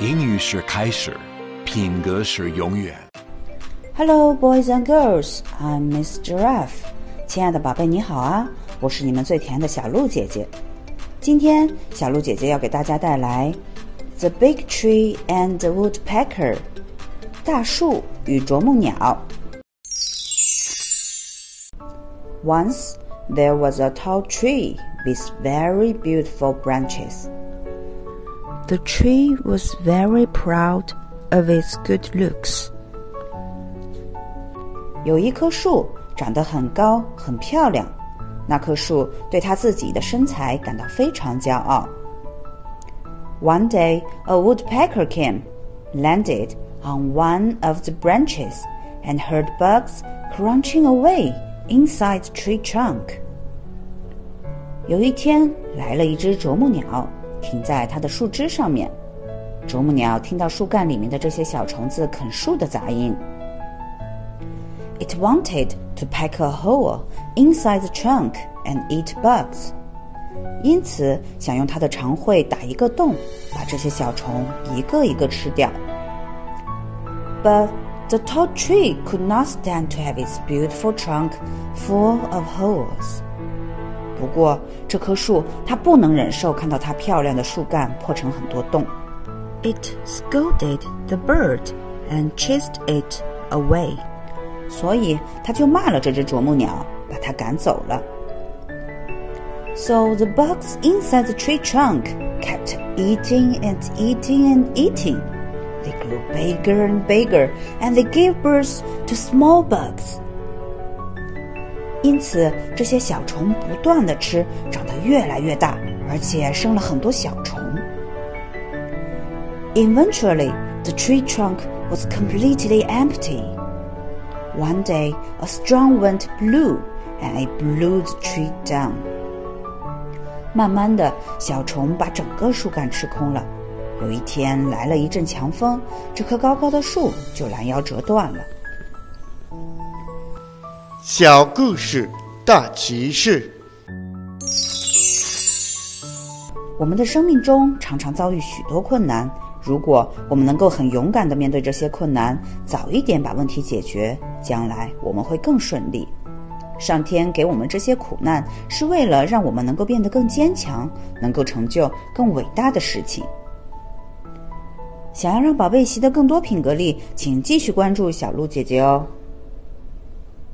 英语是开始，品格是永远。 Hello, boys and girls. I'm Miss Giraffe. 亲爱的宝贝，你好啊！我是你们最甜的小鹿姐姐。今天，小鹿姐姐要给大家带来《The Big Tree and the Woodpecker》大树与啄木鸟。Once there was a tall tree with very beautiful branches. The tree was very proud of its good looks. 有一棵树长得很高很漂亮，那棵树对它自己的身材感到非常骄傲。One day, a woodpecker came, landed on one of the branches, and heard bugs crunching away inside the tree trunk. 有一天，来了一只啄木鸟， 停在它的树枝上面。啄木鸟听到树干里面的这些小虫子啃树的杂音。It wanted to peck a hole inside the trunk and eat bugs. 因此，想用它的长喙打一个洞，把这些小虫一个一个吃掉。But the tall tree could not stand to have its beautiful trunk full of holes. 不过，这棵树它不能忍受看到它漂亮的树干破成很多洞。It scolded the bird and chased it away. 所以他就骂了这只啄木鸟，把它赶走了。So the bugs inside the tree trunk kept eating and eating and eating. They grew bigger and bigger, and they gave birth to small bugs. 因此，这些小虫不断的吃，长得越来越大，而且生了很多小虫。Eventually, the tree trunk was completely empty. One day, a strong wind blew, and it blew the tree down. 慢慢的，小虫把整个树干吃空了。有一天，来了一阵强风，这棵高高的树就拦腰折断了。小故事大启示。我们的生命中常常遭遇许多困难，如果我们能够很勇敢的面对这些困难，早一点把问题解决，将来我们会更顺利。上天给我们这些苦难，是为了让我们能够变得更坚强，能够成就更伟大的事情。想要让宝贝习得更多品格力，请继续关注小鹿姐姐哦。